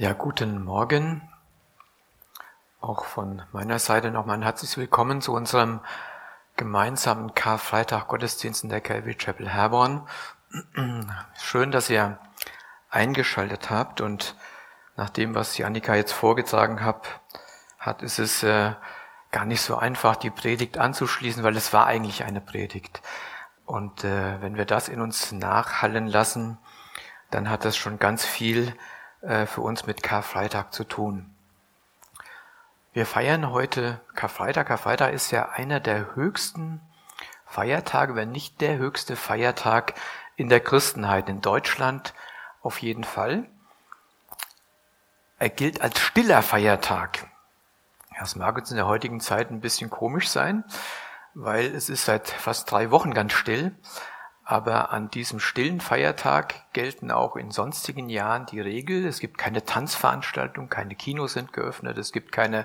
Ja, guten Morgen. Auch von meiner Seite nochmal ein herzliches Willkommen zu unserem gemeinsamen Karfreitag Gottesdienst in der Calvary Chapel Herborn. Schön, dass ihr eingeschaltet habt und nach dem, was Janika jetzt vorgetragen hat, hat ist es äh, gar nicht so einfach, die Predigt anzuschließen, weil es war eigentlich eine Predigt. Und äh, wenn wir das in uns nachhallen lassen, dann hat das schon ganz viel für uns mit Karfreitag zu tun. Wir feiern heute Karfreitag. Karfreitag ist ja einer der höchsten Feiertage, wenn nicht der höchste Feiertag in der Christenheit. In Deutschland auf jeden Fall. Er gilt als stiller Feiertag. Das mag jetzt in der heutigen Zeit ein bisschen komisch sein, weil es ist seit fast drei Wochen ganz still. Aber an diesem stillen Feiertag gelten auch in sonstigen Jahren die Regel. Es gibt keine Tanzveranstaltungen, keine Kinos sind geöffnet, es gibt keine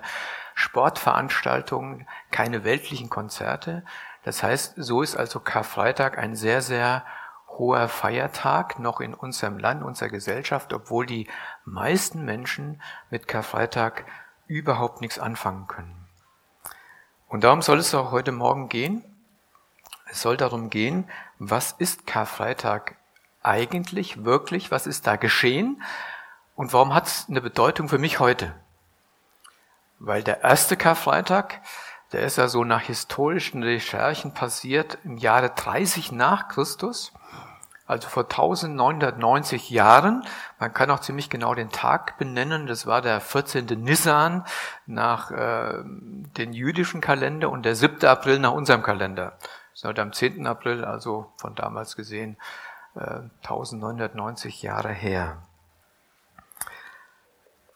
Sportveranstaltungen, keine weltlichen Konzerte. Das heißt, so ist also Karfreitag ein sehr, sehr hoher Feiertag noch in unserem Land, unserer Gesellschaft, obwohl die meisten Menschen mit Karfreitag überhaupt nichts anfangen können. Und darum soll es auch heute Morgen gehen. Es soll darum gehen, was ist Karfreitag eigentlich, wirklich, was ist da geschehen und warum hat es eine Bedeutung für mich heute? Weil der erste Karfreitag, der ist ja so nach historischen Recherchen passiert im Jahre 30 nach Christus, also vor 1990 Jahren. Man kann auch ziemlich genau den Tag benennen. Das war der 14. Nisan nach äh, den jüdischen Kalender und der 7. April nach unserem Kalender seit am 10. April, also von damals gesehen, 1990 äh, Jahre her.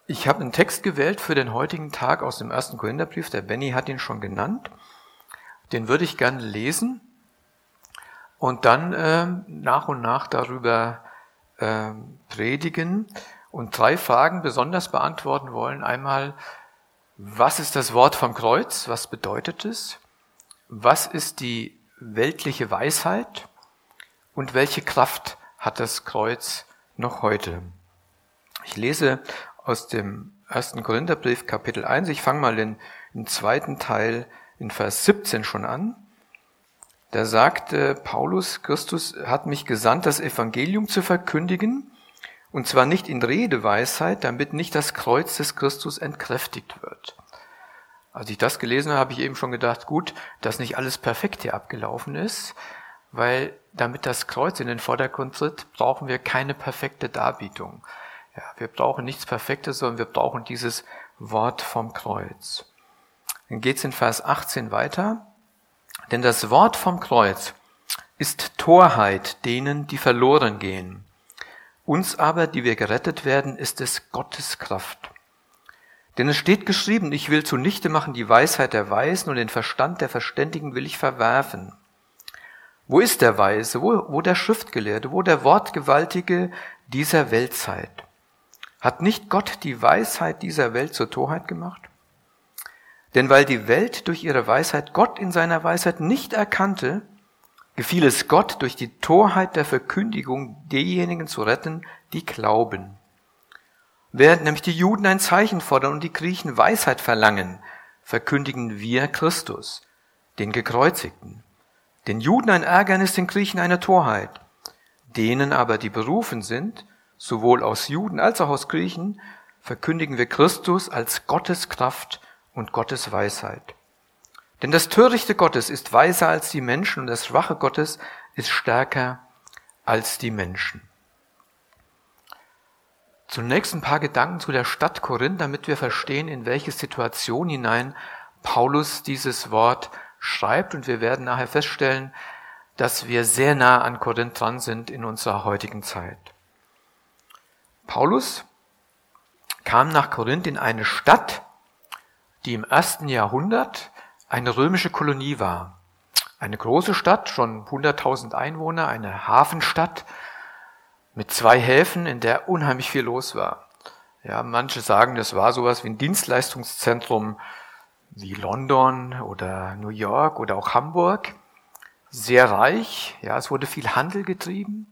Ich habe einen Text gewählt für den heutigen Tag aus dem ersten Korintherbrief. Der Benny hat ihn schon genannt. Den würde ich gerne lesen und dann äh, nach und nach darüber äh, predigen und drei Fragen besonders beantworten wollen. Einmal, was ist das Wort vom Kreuz? Was bedeutet es? Was ist die weltliche Weisheit und welche Kraft hat das Kreuz noch heute? Ich lese aus dem ersten Korintherbrief Kapitel 1. Ich fange mal in, im zweiten Teil in Vers 17 schon an. Da sagte Paulus, Christus hat mich gesandt, das Evangelium zu verkündigen, und zwar nicht in Redeweisheit, damit nicht das Kreuz des Christus entkräftigt wird. Als ich das gelesen habe, habe ich eben schon gedacht, gut, dass nicht alles perfekt hier abgelaufen ist, weil damit das Kreuz in den Vordergrund tritt, brauchen wir keine perfekte Darbietung. Ja, wir brauchen nichts Perfektes, sondern wir brauchen dieses Wort vom Kreuz. Dann geht's in Vers 18 weiter. Denn das Wort vom Kreuz ist Torheit denen, die verloren gehen. Uns aber, die wir gerettet werden, ist es Gottes Kraft. Denn es steht geschrieben, ich will zunichte machen die Weisheit der Weisen und den Verstand der Verständigen will ich verwerfen. Wo ist der Weise? Wo, wo der Schriftgelehrte? Wo der Wortgewaltige dieser Weltzeit? Hat nicht Gott die Weisheit dieser Welt zur Torheit gemacht? Denn weil die Welt durch ihre Weisheit Gott in seiner Weisheit nicht erkannte, gefiel es Gott durch die Torheit der Verkündigung diejenigen zu retten, die glauben. Während nämlich die Juden ein Zeichen fordern und die Griechen Weisheit verlangen, verkündigen wir Christus, den Gekreuzigten. Den Juden ein Ärgernis, den Griechen eine Torheit. Denen aber, die berufen sind, sowohl aus Juden als auch aus Griechen, verkündigen wir Christus als Gottes Kraft und Gottes Weisheit. Denn das Törichte Gottes ist weiser als die Menschen und das Schwache Gottes ist stärker als die Menschen. Zunächst ein paar Gedanken zu der Stadt Korinth, damit wir verstehen, in welche Situation hinein Paulus dieses Wort schreibt. Und wir werden nachher feststellen, dass wir sehr nah an Korinth dran sind in unserer heutigen Zeit. Paulus kam nach Korinth in eine Stadt, die im ersten Jahrhundert eine römische Kolonie war. Eine große Stadt, schon 100.000 Einwohner, eine Hafenstadt, mit zwei Häfen, in der unheimlich viel los war. Ja, manche sagen, das war sowas wie ein Dienstleistungszentrum wie London oder New York oder auch Hamburg. Sehr reich, ja, es wurde viel Handel getrieben.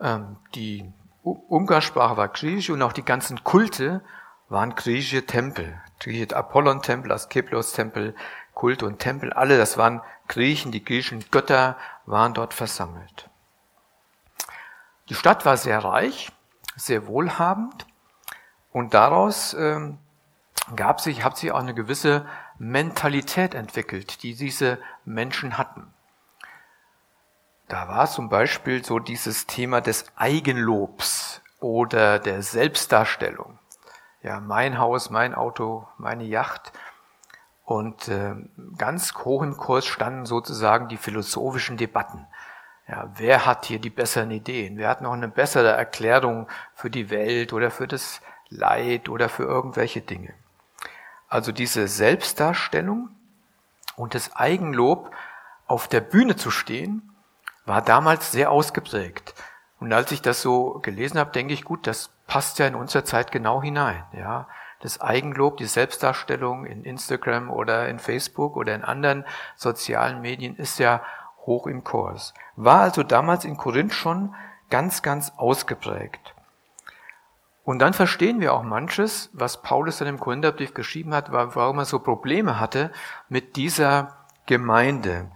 Ähm, die Umgangssprache war griechisch und auch die ganzen Kulte waren griechische Tempel. Griechische Apollon-Tempel, Asklepios-Tempel, Kulte und Tempel, alle, das waren Griechen, die griechischen Götter waren dort versammelt. Die Stadt war sehr reich, sehr wohlhabend und daraus ähm, gab sich, hat sich auch eine gewisse Mentalität entwickelt, die diese Menschen hatten. Da war zum Beispiel so dieses Thema des Eigenlobs oder der Selbstdarstellung. Ja, mein Haus, mein Auto, meine Yacht. Und äh, ganz hoch im Kurs standen sozusagen die philosophischen Debatten. Ja, wer hat hier die besseren Ideen? Wer hat noch eine bessere Erklärung für die Welt oder für das Leid oder für irgendwelche Dinge? Also diese Selbstdarstellung und das Eigenlob auf der Bühne zu stehen war damals sehr ausgeprägt. Und als ich das so gelesen habe, denke ich, gut, das passt ja in unserer Zeit genau hinein. Ja, das Eigenlob, die Selbstdarstellung in Instagram oder in Facebook oder in anderen sozialen Medien ist ja hoch im Kurs. War also damals in Korinth schon ganz, ganz ausgeprägt. Und dann verstehen wir auch manches, was Paulus in dem Korintherbrief geschrieben hat, warum er so Probleme hatte mit dieser Gemeinde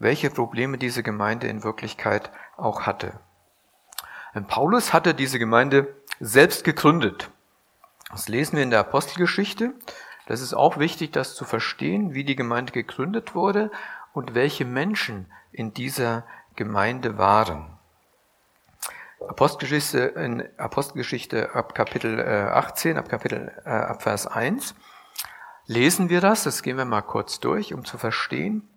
welche Probleme diese Gemeinde in Wirklichkeit auch hatte. Und Paulus hatte diese Gemeinde selbst gegründet. Das lesen wir in der Apostelgeschichte. Das ist auch wichtig, das zu verstehen, wie die Gemeinde gegründet wurde und welche Menschen in dieser Gemeinde waren. Apostelgeschichte, in Apostelgeschichte ab Kapitel 18, äh, ab Kapitel, äh, ab Vers 1 lesen wir das. Das gehen wir mal kurz durch, um zu verstehen,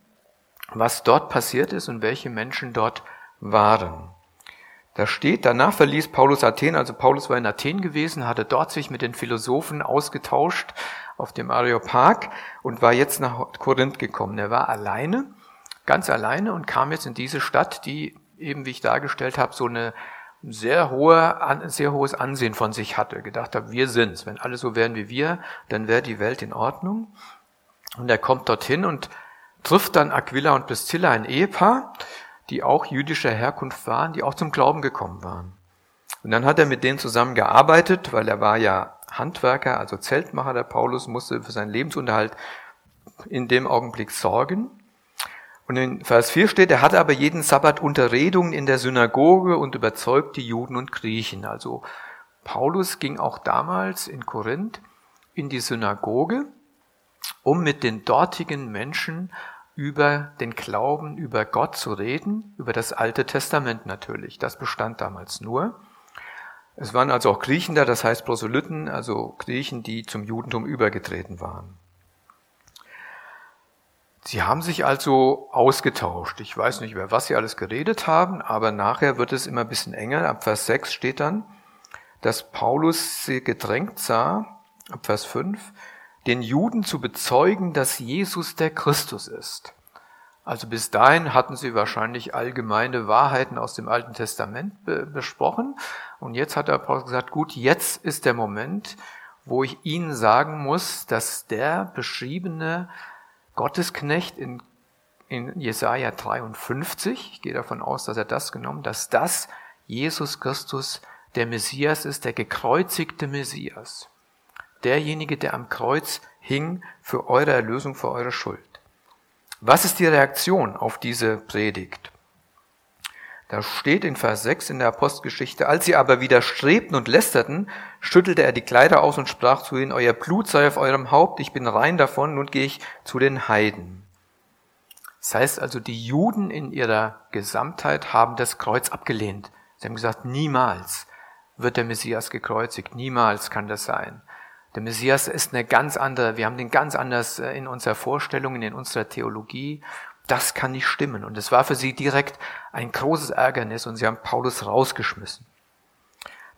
was dort passiert ist und welche Menschen dort waren. Da steht, danach verließ Paulus Athen, also Paulus war in Athen gewesen, hatte dort sich mit den Philosophen ausgetauscht auf dem Areopag und war jetzt nach Korinth gekommen. Er war alleine, ganz alleine und kam jetzt in diese Stadt, die eben, wie ich dargestellt habe, so eine sehr hohe, sehr hohes Ansehen von sich hatte. Gedacht habe, wir sind's. Wenn alle so wären wie wir, dann wäre die Welt in Ordnung. Und er kommt dorthin und trifft dann Aquila und Priscilla, ein Ehepaar, die auch jüdischer Herkunft waren, die auch zum Glauben gekommen waren. Und dann hat er mit denen zusammen gearbeitet, weil er war ja Handwerker, also Zeltmacher. Der Paulus musste für seinen Lebensunterhalt in dem Augenblick sorgen. Und in Vers 4 steht, er hatte aber jeden Sabbat Unterredungen in der Synagoge und überzeugte Juden und Griechen. Also Paulus ging auch damals in Korinth in die Synagoge, um mit den dortigen Menschen über den Glauben, über Gott zu reden, über das Alte Testament natürlich. Das bestand damals nur. Es waren also auch Griechen da, das heißt Proselyten, also Griechen, die zum Judentum übergetreten waren. Sie haben sich also ausgetauscht. Ich weiß nicht, über was sie alles geredet haben, aber nachher wird es immer ein bisschen enger. Ab Vers 6 steht dann, dass Paulus sie gedrängt sah, ab Vers 5, den Juden zu bezeugen, dass Jesus der Christus ist. Also bis dahin hatten sie wahrscheinlich allgemeine Wahrheiten aus dem Alten Testament be besprochen. Und jetzt hat der Apostel gesagt, gut, jetzt ist der Moment, wo ich Ihnen sagen muss, dass der beschriebene Gottesknecht in, in Jesaja 53, ich gehe davon aus, dass er das genommen, dass das Jesus Christus der Messias ist, der gekreuzigte Messias derjenige, der am Kreuz hing für eure Erlösung, für eure Schuld. Was ist die Reaktion auf diese Predigt? Da steht in Vers 6 in der Apostelgeschichte, als sie aber widerstrebten und lästerten, schüttelte er die Kleider aus und sprach zu ihnen, euer Blut sei auf eurem Haupt, ich bin rein davon, nun gehe ich zu den Heiden. Das heißt also, die Juden in ihrer Gesamtheit haben das Kreuz abgelehnt. Sie haben gesagt, niemals wird der Messias gekreuzigt, niemals kann das sein. Der Messias ist eine ganz andere, wir haben den ganz anders äh, in unserer Vorstellung, in unserer Theologie. Das kann nicht stimmen. Und es war für sie direkt ein großes Ärgernis und sie haben Paulus rausgeschmissen.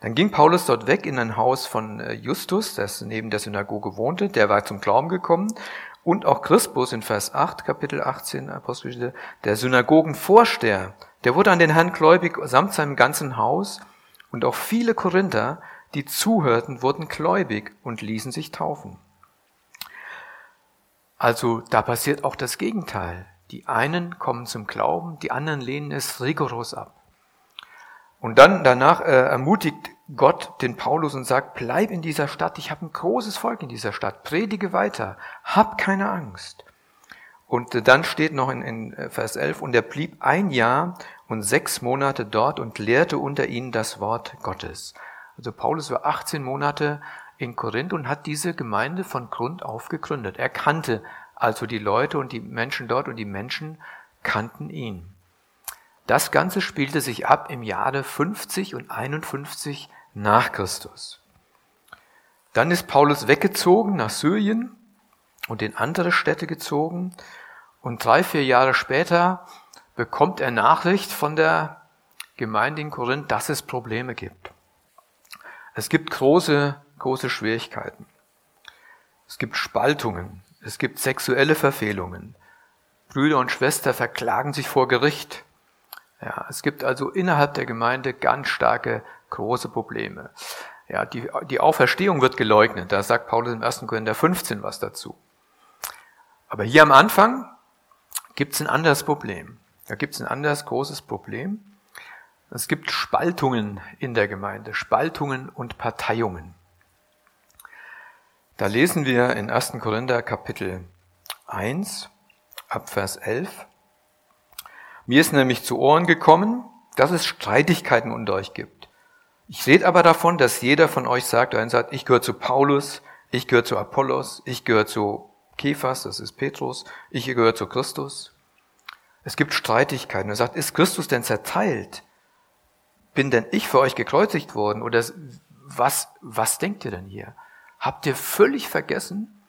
Dann ging Paulus dort weg in ein Haus von äh, Justus, das neben der Synagoge wohnte, der war zum Glauben gekommen. Und auch Crispus in Vers 8, Kapitel 18, Apostelgeschichte, der Synagogenvorsteher, der wurde an den Herrn gläubig samt seinem ganzen Haus. Und auch viele Korinther die zuhörten, wurden gläubig und ließen sich taufen. Also da passiert auch das Gegenteil. Die einen kommen zum Glauben, die anderen lehnen es rigoros ab. Und dann danach äh, ermutigt Gott den Paulus und sagt, bleib in dieser Stadt, ich habe ein großes Volk in dieser Stadt, predige weiter, hab keine Angst. Und dann steht noch in, in Vers 11, und er blieb ein Jahr und sechs Monate dort und lehrte unter ihnen das Wort Gottes. Also Paulus war 18 Monate in Korinth und hat diese Gemeinde von Grund auf gegründet. Er kannte also die Leute und die Menschen dort und die Menschen kannten ihn. Das Ganze spielte sich ab im Jahre 50 und 51 nach Christus. Dann ist Paulus weggezogen nach Syrien und in andere Städte gezogen. Und drei, vier Jahre später bekommt er Nachricht von der Gemeinde in Korinth, dass es Probleme gibt. Es gibt große, große Schwierigkeiten. Es gibt Spaltungen. Es gibt sexuelle Verfehlungen. Brüder und Schwestern verklagen sich vor Gericht. Ja, es gibt also innerhalb der Gemeinde ganz starke, große Probleme. Ja, die, die Auferstehung wird geleugnet. Da sagt Paulus im 1. Korinther 15 was dazu. Aber hier am Anfang gibt es ein anderes Problem. Da gibt es ein anderes großes Problem. Es gibt Spaltungen in der Gemeinde, Spaltungen und Parteiungen. Da lesen wir in 1. Korinther Kapitel 1 ab Vers 11. Mir ist nämlich zu Ohren gekommen, dass es Streitigkeiten unter euch gibt. Ich rede aber davon, dass jeder von euch sagt, einer sagt, ich gehöre zu Paulus, ich gehöre zu Apollos, ich gehöre zu Kephas, das ist Petrus, ich gehöre zu Christus. Es gibt Streitigkeiten. Er sagt, ist Christus denn zerteilt? Bin denn ich für euch gekreuzigt worden? Oder was, was denkt ihr denn hier? Habt ihr völlig vergessen,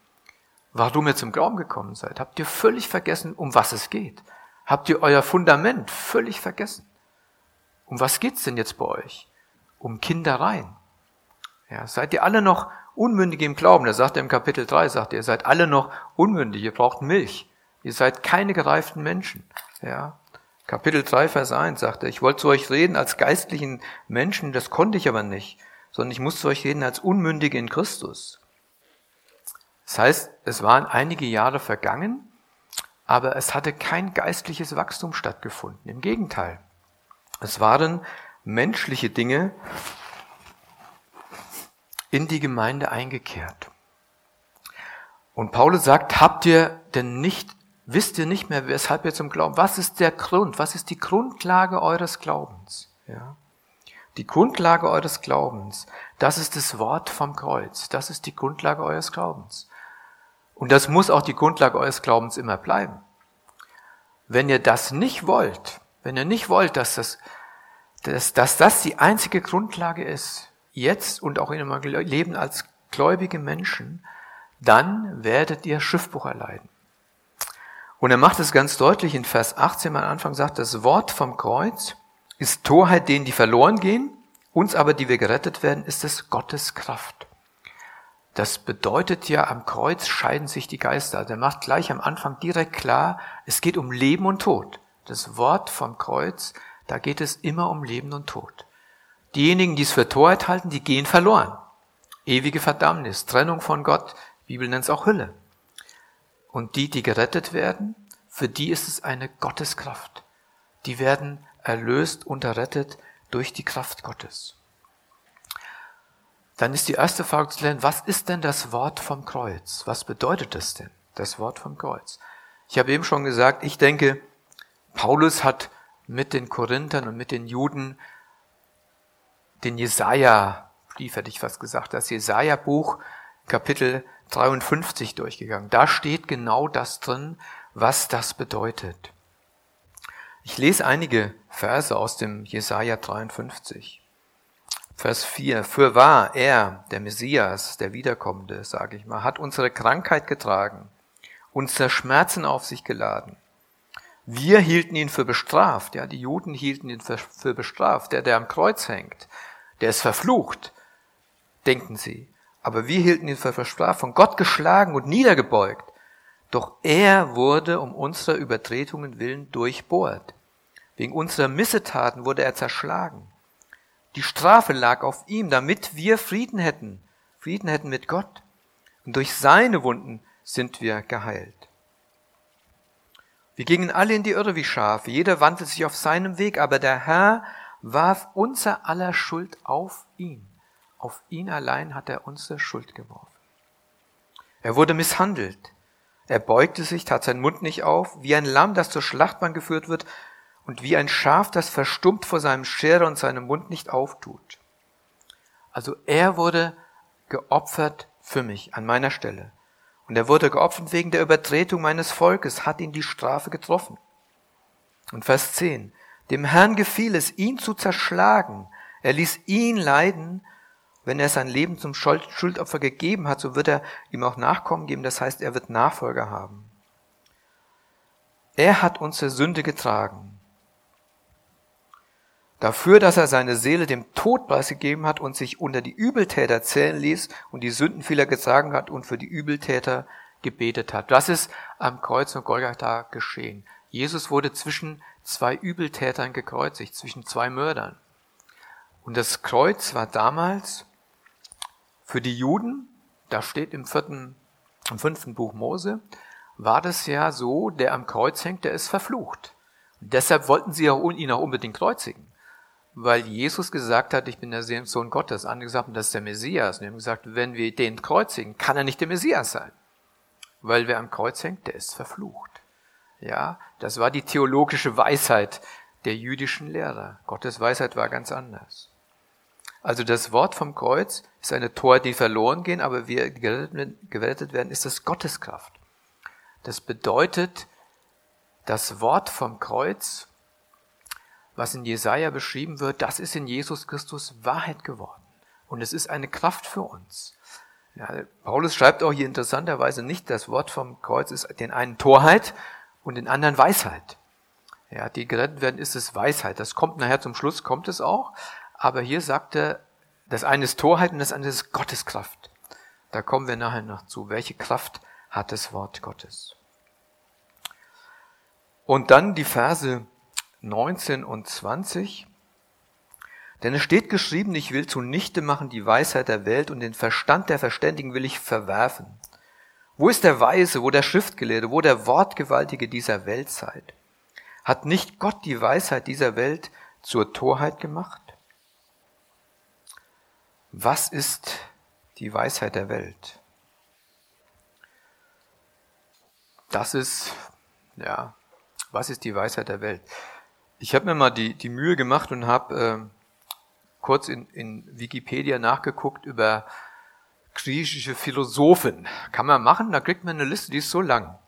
warum ihr zum Glauben gekommen seid? Habt ihr völlig vergessen, um was es geht? Habt ihr euer Fundament völlig vergessen? Um was geht's denn jetzt bei euch? Um Kindereien. Ja, seid ihr alle noch unmündig im Glauben? Da sagt er im Kapitel 3, sagt er, ihr seid alle noch unmündig, ihr braucht Milch. Ihr seid keine gereiften Menschen. Ja. Kapitel 3, Vers 1 sagt er, ich wollte zu euch reden als geistlichen Menschen, das konnte ich aber nicht, sondern ich muss zu euch reden als Unmündige in Christus. Das heißt, es waren einige Jahre vergangen, aber es hatte kein geistliches Wachstum stattgefunden. Im Gegenteil. Es waren menschliche Dinge in die Gemeinde eingekehrt. Und Paulus sagt, habt ihr denn nicht, wisst ihr nicht mehr, weshalb ihr zum Glauben, was ist der Grund, was ist die Grundlage eures Glaubens? Ja? Die Grundlage eures Glaubens, das ist das Wort vom Kreuz, das ist die Grundlage eures Glaubens. Und das muss auch die Grundlage eures Glaubens immer bleiben. Wenn ihr das nicht wollt, wenn ihr nicht wollt, dass das, dass, dass das die einzige Grundlage ist, jetzt und auch in eurem Leben als gläubige Menschen, dann werdet ihr Schiffbruch erleiden. Und er macht es ganz deutlich in Vers 18 am Anfang sagt, das Wort vom Kreuz ist Torheit denen, die verloren gehen, uns aber, die wir gerettet werden, ist es Gottes Kraft. Das bedeutet ja, am Kreuz scheiden sich die Geister. Also er macht gleich am Anfang direkt klar, es geht um Leben und Tod. Das Wort vom Kreuz, da geht es immer um Leben und Tod. Diejenigen, die es für Torheit halten, die gehen verloren. Ewige Verdammnis, Trennung von Gott, Bibel nennt es auch Hülle. Und die, die gerettet werden, für die ist es eine Gotteskraft. Die werden erlöst und errettet durch die Kraft Gottes dann ist die erste Frage zu lernen, was ist denn das Wort vom Kreuz? Was bedeutet das denn, das Wort vom Kreuz? Ich habe eben schon gesagt, ich denke, Paulus hat mit den Korinthern und mit den Juden den Jesaja-Brief, hätte ich fast gesagt, das Jesaja-Buch, Kapitel 53 durchgegangen. Da steht genau das drin, was das bedeutet. Ich lese einige Verse aus dem Jesaja 53. Vers 4. Für wahr, er, der Messias, der Wiederkommende, sage ich mal, hat unsere Krankheit getragen, unsere Schmerzen auf sich geladen. Wir hielten ihn für bestraft, ja, die Juden hielten ihn für, bestraft. Der, der am Kreuz hängt, der ist verflucht, denken sie. Aber wir hielten ihn für bestraft, von Gott geschlagen und niedergebeugt. Doch er wurde um unserer Übertretungen willen durchbohrt. Wegen unserer Missetaten wurde er zerschlagen. Die Strafe lag auf ihm, damit wir Frieden hätten, Frieden hätten mit Gott. Und durch seine Wunden sind wir geheilt. Wir gingen alle in die Irre wie Schafe, jeder wandte sich auf seinem Weg, aber der Herr warf unser aller Schuld auf ihn. Auf ihn allein hat er unsere Schuld geworfen. Er wurde misshandelt. Er beugte sich, tat seinen Mund nicht auf, wie ein Lamm, das zur Schlachtbahn geführt wird, und wie ein Schaf, das verstummt vor seinem Scherer und seinen Mund nicht auftut. Also er wurde geopfert für mich an meiner Stelle. Und er wurde geopfert wegen der Übertretung meines Volkes, hat ihn die Strafe getroffen. Und Vers 10. Dem Herrn gefiel es, ihn zu zerschlagen. Er ließ ihn leiden. Wenn er sein Leben zum Schuldopfer gegeben hat, so wird er ihm auch Nachkommen geben. Das heißt, er wird Nachfolger haben. Er hat unsere Sünde getragen dafür, dass er seine Seele dem Tod preisgegeben hat und sich unter die Übeltäter zählen ließ und die Sündenfehler getragen hat und für die Übeltäter gebetet hat. Das ist am Kreuz von Golgatha geschehen. Jesus wurde zwischen zwei Übeltätern gekreuzigt, zwischen zwei Mördern. Und das Kreuz war damals für die Juden, da steht im vierten, im fünften Buch Mose, war das ja so, der am Kreuz hängt, der ist verflucht. Und deshalb wollten sie ihn auch unbedingt kreuzigen weil Jesus gesagt hat, ich bin der Sohn Gottes. Andere gesagt, das ist der Messias. Und die haben gesagt, wenn wir den kreuzigen, kann er nicht der Messias sein. Weil wer am Kreuz hängt, der ist verflucht. Ja, das war die theologische Weisheit der jüdischen Lehrer. Gottes Weisheit war ganz anders. Also das Wort vom Kreuz ist eine Tor, die verloren gehen, aber wir gerettet werden, ist das Gotteskraft. Das bedeutet, das Wort vom Kreuz was in Jesaja beschrieben wird, das ist in Jesus Christus Wahrheit geworden. Und es ist eine Kraft für uns. Ja, Paulus schreibt auch hier interessanterweise nicht, das Wort vom Kreuz ist den einen Torheit und den anderen Weisheit. Ja, die gerettet werden, ist es Weisheit. Das kommt nachher zum Schluss, kommt es auch. Aber hier sagt er, das eine ist Torheit und das andere ist Gotteskraft. Da kommen wir nachher noch zu. Welche Kraft hat das Wort Gottes? Und dann die Verse 19 und 20. Denn es steht geschrieben, ich will zunichte machen die Weisheit der Welt und den Verstand der Verständigen will ich verwerfen. Wo ist der Weise, wo der Schriftgelehrte, wo der Wortgewaltige dieser Weltzeit? Hat nicht Gott die Weisheit dieser Welt zur Torheit gemacht? Was ist die Weisheit der Welt? Das ist, ja, was ist die Weisheit der Welt? Ich habe mir mal die, die Mühe gemacht und habe äh, kurz in, in Wikipedia nachgeguckt über griechische Philosophen. Kann man machen, da kriegt man eine Liste, die ist so lang.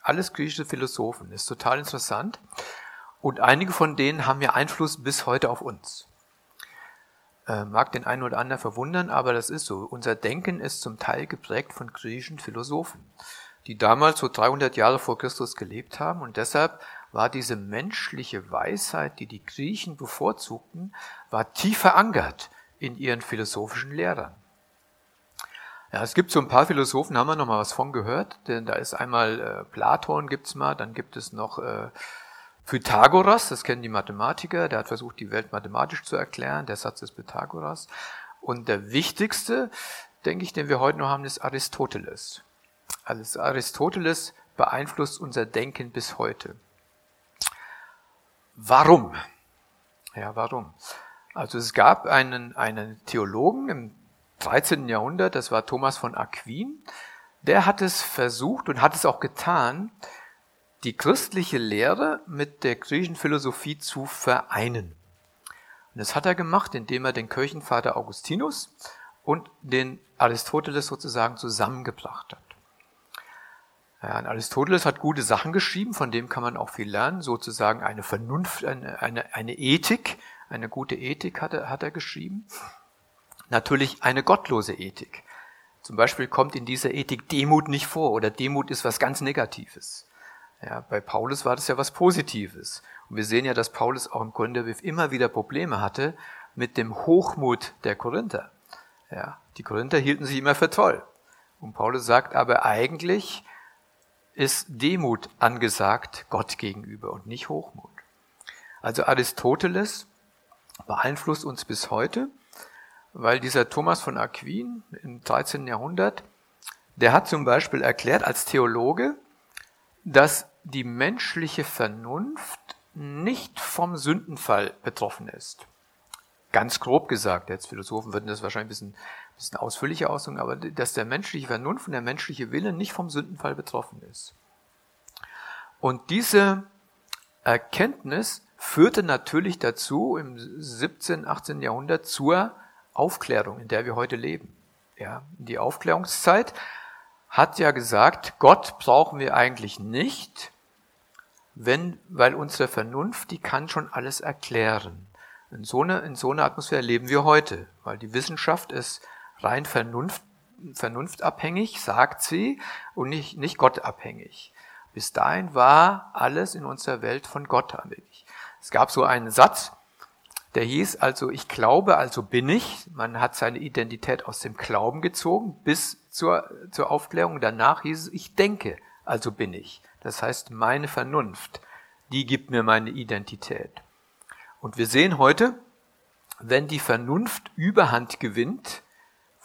Alles griechische Philosophen, ist total interessant. Und einige von denen haben ja Einfluss bis heute auf uns. Äh, mag den einen oder anderen verwundern, aber das ist so. Unser Denken ist zum Teil geprägt von griechischen Philosophen, die damals so 300 Jahre vor Christus gelebt haben und deshalb war diese menschliche Weisheit, die die Griechen bevorzugten, war tief verankert in ihren philosophischen Lehrern. Ja, es gibt so ein paar Philosophen, haben wir noch mal was von gehört, denn da ist einmal äh, Platon gibt's mal, dann gibt es noch äh, Pythagoras, das kennen die Mathematiker, der hat versucht, die Welt mathematisch zu erklären, der Satz des Pythagoras. Und der wichtigste, denke ich, den wir heute noch haben, ist Aristoteles. Also Aristoteles beeinflusst unser Denken bis heute. Warum? Ja, warum? Also es gab einen, einen Theologen im 13. Jahrhundert, das war Thomas von Aquin, der hat es versucht und hat es auch getan, die christliche Lehre mit der griechischen Philosophie zu vereinen. Und das hat er gemacht, indem er den Kirchenvater Augustinus und den Aristoteles sozusagen zusammengebracht hat. Ja, Aristoteles hat gute Sachen geschrieben, von dem kann man auch viel lernen, sozusagen eine Vernunft, eine, eine, eine Ethik, eine gute Ethik hat er, hat er geschrieben. Natürlich eine gottlose Ethik. Zum Beispiel kommt in dieser Ethik Demut nicht vor oder Demut ist was ganz Negatives. Ja, bei Paulus war das ja was Positives. Und wir sehen ja, dass Paulus auch im Korintherbrief immer wieder Probleme hatte mit dem Hochmut der Korinther. Ja, die Korinther hielten sich immer für toll. Und Paulus sagt aber eigentlich, ist Demut angesagt Gott gegenüber und nicht Hochmut. Also Aristoteles beeinflusst uns bis heute, weil dieser Thomas von Aquin im 13. Jahrhundert, der hat zum Beispiel erklärt als Theologe, dass die menschliche Vernunft nicht vom Sündenfall betroffen ist. ganz grob gesagt, jetzt Philosophen würden das wahrscheinlich ein bisschen, bisschen ausführlicher ausdrücken, aber dass der menschliche Vernunft und der menschliche Wille nicht vom Sündenfall betroffen ist. Und diese Erkenntnis führte natürlich dazu im 17., 18. Jahrhundert zur Aufklärung, in der wir heute leben. Ja, die Aufklärungszeit hat ja gesagt, Gott brauchen wir eigentlich nicht, wenn, weil unsere Vernunft, die kann schon alles erklären. In so, eine, in so einer Atmosphäre leben wir heute, weil die Wissenschaft ist rein Vernunft, vernunftabhängig, sagt sie, und nicht, nicht gottabhängig. Bis dahin war alles in unserer Welt von Gott abhängig. Es gab so einen Satz, der hieß also, ich glaube, also bin ich. Man hat seine Identität aus dem Glauben gezogen bis zur, zur Aufklärung. Danach hieß es, ich denke, also bin ich. Das heißt, meine Vernunft, die gibt mir meine Identität. Und wir sehen heute, wenn die Vernunft Überhand gewinnt,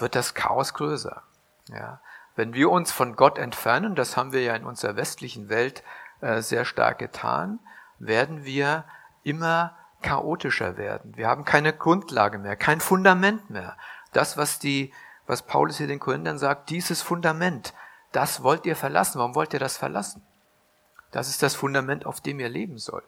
wird das Chaos größer. Ja. Wenn wir uns von Gott entfernen, das haben wir ja in unserer westlichen Welt äh, sehr stark getan, werden wir immer chaotischer werden. Wir haben keine Grundlage mehr, kein Fundament mehr. Das, was die, was Paulus hier den Korinthern sagt, dieses Fundament, das wollt ihr verlassen. Warum wollt ihr das verlassen? Das ist das Fundament, auf dem ihr leben sollt.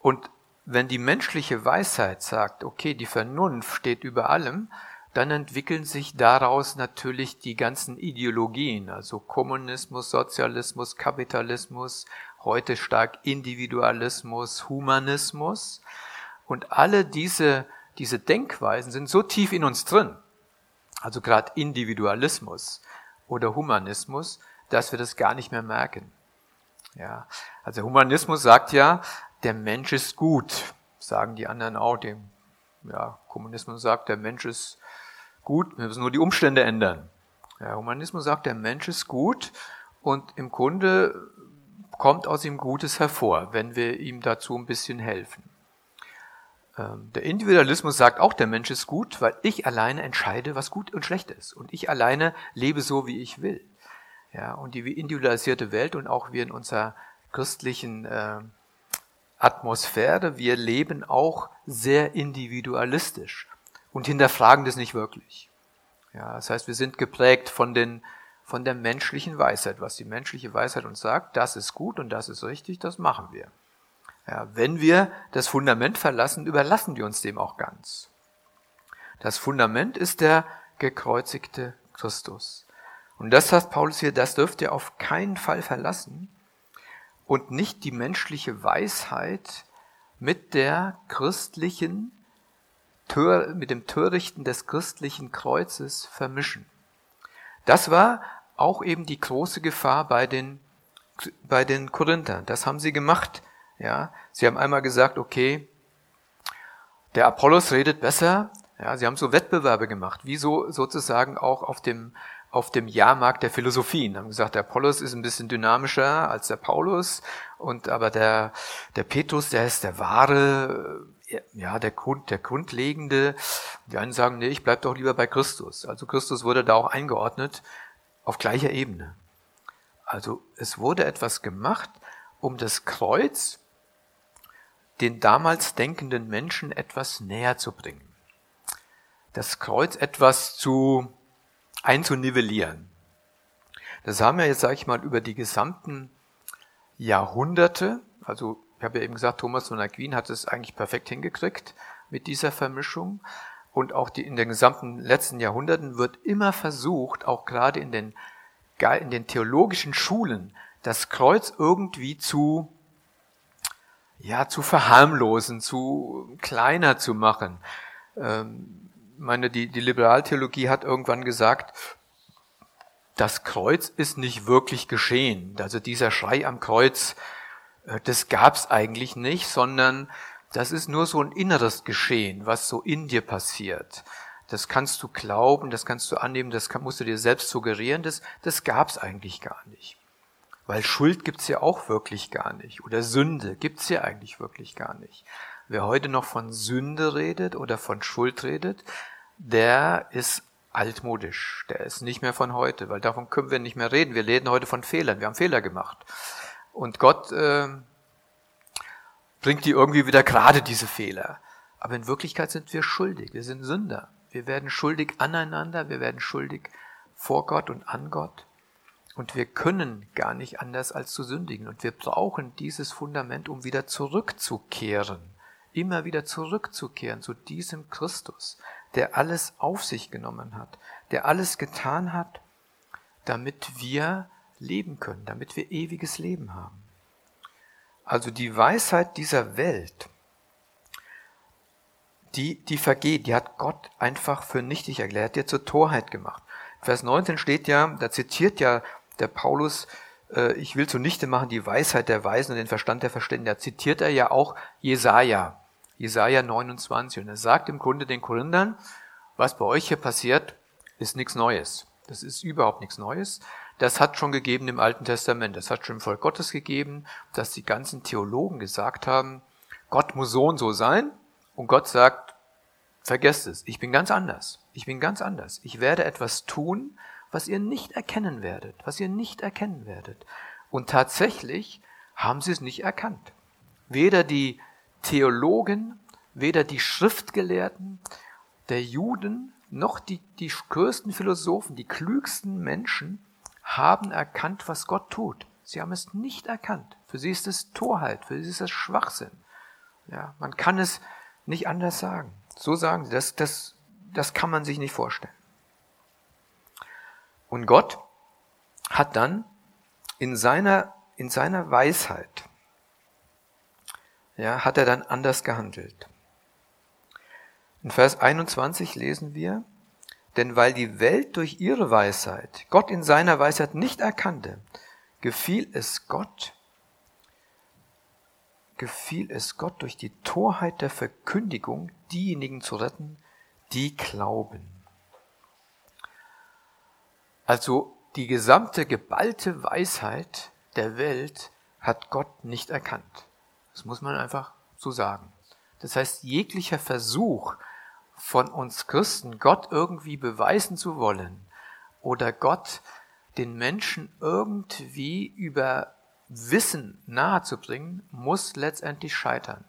Und wenn die menschliche Weisheit sagt, okay, die Vernunft steht über allem, dann entwickeln sich daraus natürlich die ganzen Ideologien, also Kommunismus, Sozialismus, Kapitalismus, heute stark Individualismus, Humanismus. Und alle diese, diese Denkweisen sind so tief in uns drin, also gerade Individualismus oder Humanismus, dass wir das gar nicht mehr merken. Ja, also Humanismus sagt ja, der Mensch ist gut, sagen die anderen auch. Dem ja, Kommunismus sagt, der Mensch ist gut, wir müssen nur die Umstände ändern. Ja, Humanismus sagt, der Mensch ist gut und im Grunde kommt aus ihm Gutes hervor, wenn wir ihm dazu ein bisschen helfen. Ähm, der Individualismus sagt auch, der Mensch ist gut, weil ich alleine entscheide, was gut und schlecht ist. Und ich alleine lebe so, wie ich will. Ja, und die individualisierte Welt und auch wir in unserer christlichen äh, Atmosphäre, wir leben auch sehr individualistisch und hinterfragen das nicht wirklich. Ja, das heißt, wir sind geprägt von den von der menschlichen Weisheit. Was die menschliche Weisheit uns sagt, das ist gut und das ist richtig, das machen wir. Ja, wenn wir das Fundament verlassen, überlassen wir uns dem auch ganz. Das Fundament ist der gekreuzigte Christus. Und das sagt Paulus hier, das dürft ihr auf keinen Fall verlassen und nicht die menschliche Weisheit mit der christlichen, mit dem Törichten des christlichen Kreuzes vermischen. Das war auch eben die große Gefahr bei den, bei den Korinthern. Das haben sie gemacht. Ja, sie haben einmal gesagt, okay, der Apollos redet besser. Ja, sie haben so Wettbewerbe gemacht, wie so sozusagen auch auf dem, auf dem Jahrmarkt der Philosophien. Haben gesagt, der Apollos ist ein bisschen dynamischer als der Paulus und aber der, der Petrus, der ist der wahre, ja, der Grund, der grundlegende. Die einen sagen, nee, ich bleib doch lieber bei Christus. Also Christus wurde da auch eingeordnet auf gleicher Ebene. Also es wurde etwas gemacht, um das Kreuz den damals denkenden Menschen etwas näher zu bringen. Das Kreuz etwas zu einzunivellieren. Das haben wir jetzt, sage ich mal, über die gesamten Jahrhunderte, also ich habe ja eben gesagt, Thomas von Aquin hat es eigentlich perfekt hingekriegt mit dieser Vermischung. Und auch die, in den gesamten letzten Jahrhunderten wird immer versucht, auch gerade in den, in den theologischen Schulen, das Kreuz irgendwie zu, ja, zu verharmlosen, zu kleiner zu machen. Ähm, meine, die, die Liberaltheologie hat irgendwann gesagt, das Kreuz ist nicht wirklich geschehen. Also dieser Schrei am Kreuz, das gab's eigentlich nicht, sondern das ist nur so ein inneres Geschehen, was so in dir passiert. Das kannst du glauben, das kannst du annehmen, das musst du dir selbst suggerieren, das, das gab's eigentlich gar nicht. Weil Schuld gibt's ja auch wirklich gar nicht. Oder Sünde gibt's ja eigentlich wirklich gar nicht. Wer heute noch von Sünde redet oder von Schuld redet, der ist altmodisch. Der ist nicht mehr von heute, weil davon können wir nicht mehr reden. Wir reden heute von Fehlern. Wir haben Fehler gemacht. Und Gott äh, bringt die irgendwie wieder gerade, diese Fehler. Aber in Wirklichkeit sind wir schuldig. Wir sind Sünder. Wir werden schuldig aneinander. Wir werden schuldig vor Gott und an Gott. Und wir können gar nicht anders als zu sündigen. Und wir brauchen dieses Fundament, um wieder zurückzukehren. Immer wieder zurückzukehren zu diesem Christus, der alles auf sich genommen hat, der alles getan hat, damit wir leben können, damit wir ewiges Leben haben. Also die Weisheit dieser Welt, die, die vergeht, die hat Gott einfach für nichtig erklärt, die hat zur Torheit gemacht. Vers 19 steht ja, da zitiert ja der Paulus, äh, ich will zunichte machen die Weisheit der Weisen und den Verstand der Verständigen. Da zitiert er ja auch Jesaja, Jesaja 29. Und er sagt im Grunde den Korinthern, was bei euch hier passiert, ist nichts Neues. Das ist überhaupt nichts Neues. Das hat schon gegeben im Alten Testament. Das hat schon im Volk Gottes gegeben, dass die ganzen Theologen gesagt haben, Gott muss so und so sein. Und Gott sagt, vergesst es, ich bin ganz anders. Ich bin ganz anders. Ich werde etwas tun, was ihr nicht erkennen werdet, was ihr nicht erkennen werdet. Und tatsächlich haben sie es nicht erkannt. Weder die Theologen, weder die Schriftgelehrten der Juden, noch die, die größten Philosophen, die klügsten Menschen haben erkannt, was Gott tut. Sie haben es nicht erkannt. Für sie ist es Torheit, für sie ist es Schwachsinn. Ja, man kann es nicht anders sagen. So sagen sie, das, das, das kann man sich nicht vorstellen. Und Gott hat dann in seiner, in seiner Weisheit, ja, hat er dann anders gehandelt. In Vers 21 lesen wir, denn weil die Welt durch ihre Weisheit Gott in seiner Weisheit nicht erkannte, gefiel es Gott, gefiel es Gott durch die Torheit der Verkündigung, diejenigen zu retten, die glauben. Also die gesamte geballte Weisheit der Welt hat Gott nicht erkannt. Das muss man einfach so sagen. Das heißt, jeglicher Versuch, von uns Christen, Gott irgendwie beweisen zu wollen oder Gott den Menschen irgendwie über Wissen nahezubringen, muss letztendlich scheitern.